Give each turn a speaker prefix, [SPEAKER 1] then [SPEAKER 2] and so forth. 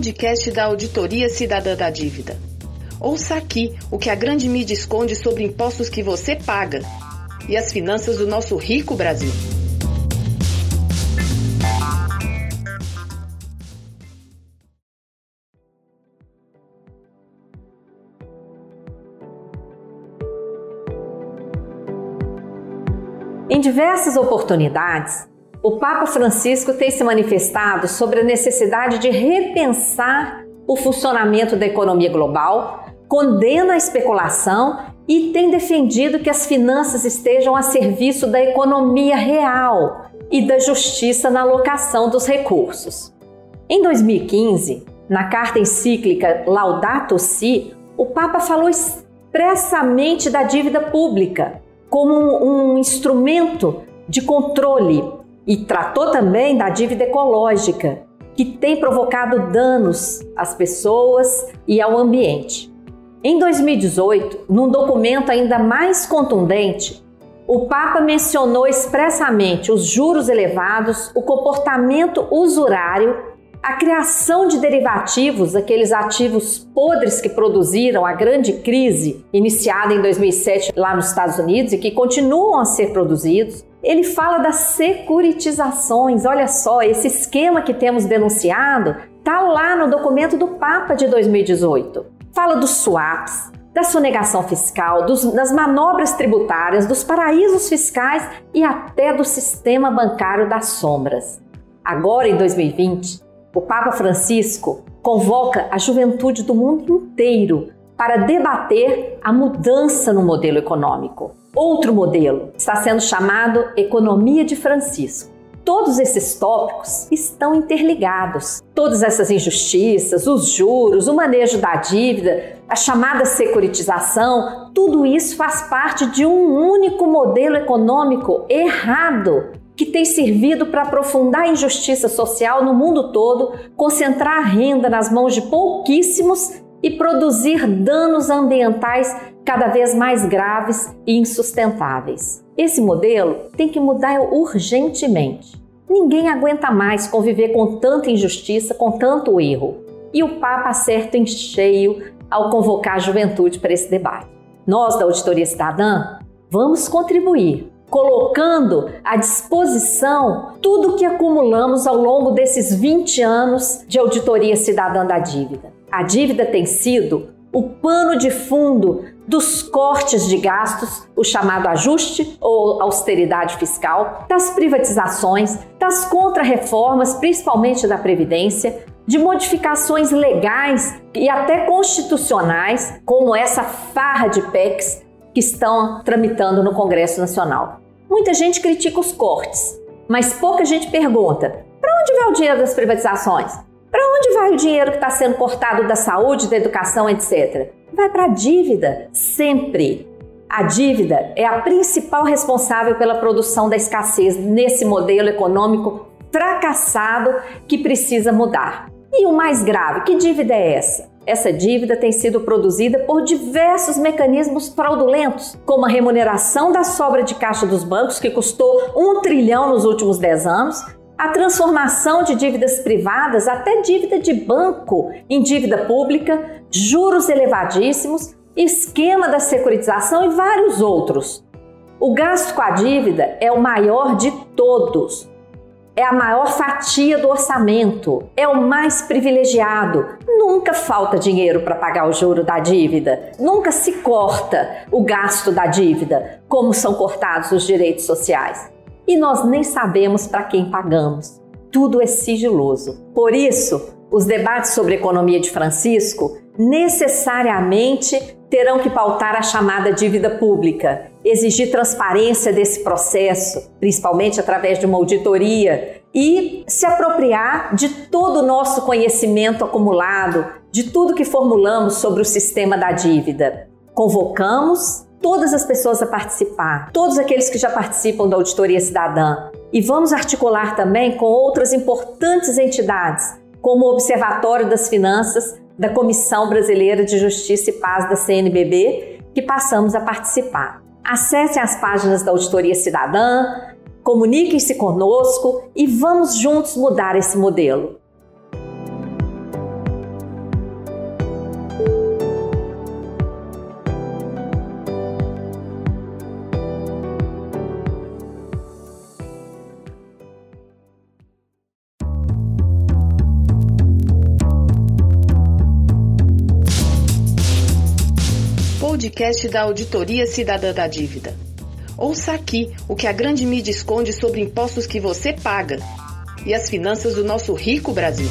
[SPEAKER 1] podcast da Auditoria Cidadã da Dívida. Ouça aqui o que a grande mídia esconde sobre impostos que você paga e as finanças do nosso rico Brasil.
[SPEAKER 2] Em diversas oportunidades, o Papa Francisco tem se manifestado sobre a necessidade de repensar o funcionamento da economia global, condena a especulação e tem defendido que as finanças estejam a serviço da economia real e da justiça na alocação dos recursos. Em 2015, na carta encíclica Laudato Si, o Papa falou expressamente da dívida pública como um instrumento de controle e tratou também da dívida ecológica, que tem provocado danos às pessoas e ao ambiente. Em 2018, num documento ainda mais contundente, o Papa mencionou expressamente os juros elevados, o comportamento usurário a criação de derivativos, aqueles ativos podres que produziram a grande crise iniciada em 2007 lá nos Estados Unidos e que continuam a ser produzidos. Ele fala das securitizações. Olha só, esse esquema que temos denunciado está lá no documento do Papa de 2018. Fala dos swaps, da sonegação fiscal, dos, das manobras tributárias, dos paraísos fiscais e até do sistema bancário das sombras. Agora, em 2020, o Papa Francisco convoca a juventude do mundo inteiro para debater a mudança no modelo econômico. Outro modelo está sendo chamado Economia de Francisco. Todos esses tópicos estão interligados. Todas essas injustiças, os juros, o manejo da dívida, a chamada securitização, tudo isso faz parte de um único modelo econômico errado que tem servido para aprofundar a injustiça social no mundo todo, concentrar a renda nas mãos de pouquíssimos e produzir danos ambientais cada vez mais graves e insustentáveis. Esse modelo tem que mudar urgentemente. Ninguém aguenta mais conviver com tanta injustiça, com tanto erro. E o Papa acerta em cheio ao convocar a juventude para esse debate. Nós, da Auditoria Cidadã, vamos contribuir colocando à disposição tudo que acumulamos ao longo desses 20 anos de auditoria cidadã da dívida. A dívida tem sido o pano de fundo dos cortes de gastos, o chamado ajuste ou austeridade fiscal, das privatizações, das contrarreformas, principalmente da Previdência, de modificações legais e até constitucionais, como essa farra de PECs que estão tramitando no Congresso Nacional. Muita gente critica os cortes, mas pouca gente pergunta: para onde vai o dinheiro das privatizações? Para onde vai o dinheiro que está sendo cortado da saúde, da educação, etc? Vai para a dívida, sempre. A dívida é a principal responsável pela produção da escassez nesse modelo econômico fracassado que precisa mudar. E o mais grave, que dívida é essa? Essa dívida tem sido produzida por diversos mecanismos fraudulentos, como a remuneração da sobra de caixa dos bancos, que custou um trilhão nos últimos 10 anos, a transformação de dívidas privadas, até dívida de banco, em dívida pública, juros elevadíssimos, esquema da securitização e vários outros. O gasto com a dívida é o maior de todos é a maior fatia do orçamento, é o mais privilegiado. Nunca falta dinheiro para pagar o juro da dívida, nunca se corta o gasto da dívida, como são cortados os direitos sociais. E nós nem sabemos para quem pagamos. Tudo é sigiloso. Por isso, os debates sobre economia de Francisco necessariamente terão que pautar a chamada dívida pública, exigir transparência desse processo, principalmente através de uma auditoria, e se apropriar de todo o nosso conhecimento acumulado, de tudo que formulamos sobre o sistema da dívida. Convocamos todas as pessoas a participar, todos aqueles que já participam da auditoria cidadã, e vamos articular também com outras importantes entidades, como o Observatório das Finanças da Comissão Brasileira de Justiça e Paz da CNBB, que passamos a participar. Acesse as páginas da Auditoria Cidadã, comuniquem-se conosco e vamos juntos mudar esse modelo.
[SPEAKER 1] Podcast da Auditoria Cidadã da Dívida. Ouça aqui o que a grande mídia esconde sobre impostos que você paga e as finanças do nosso rico Brasil.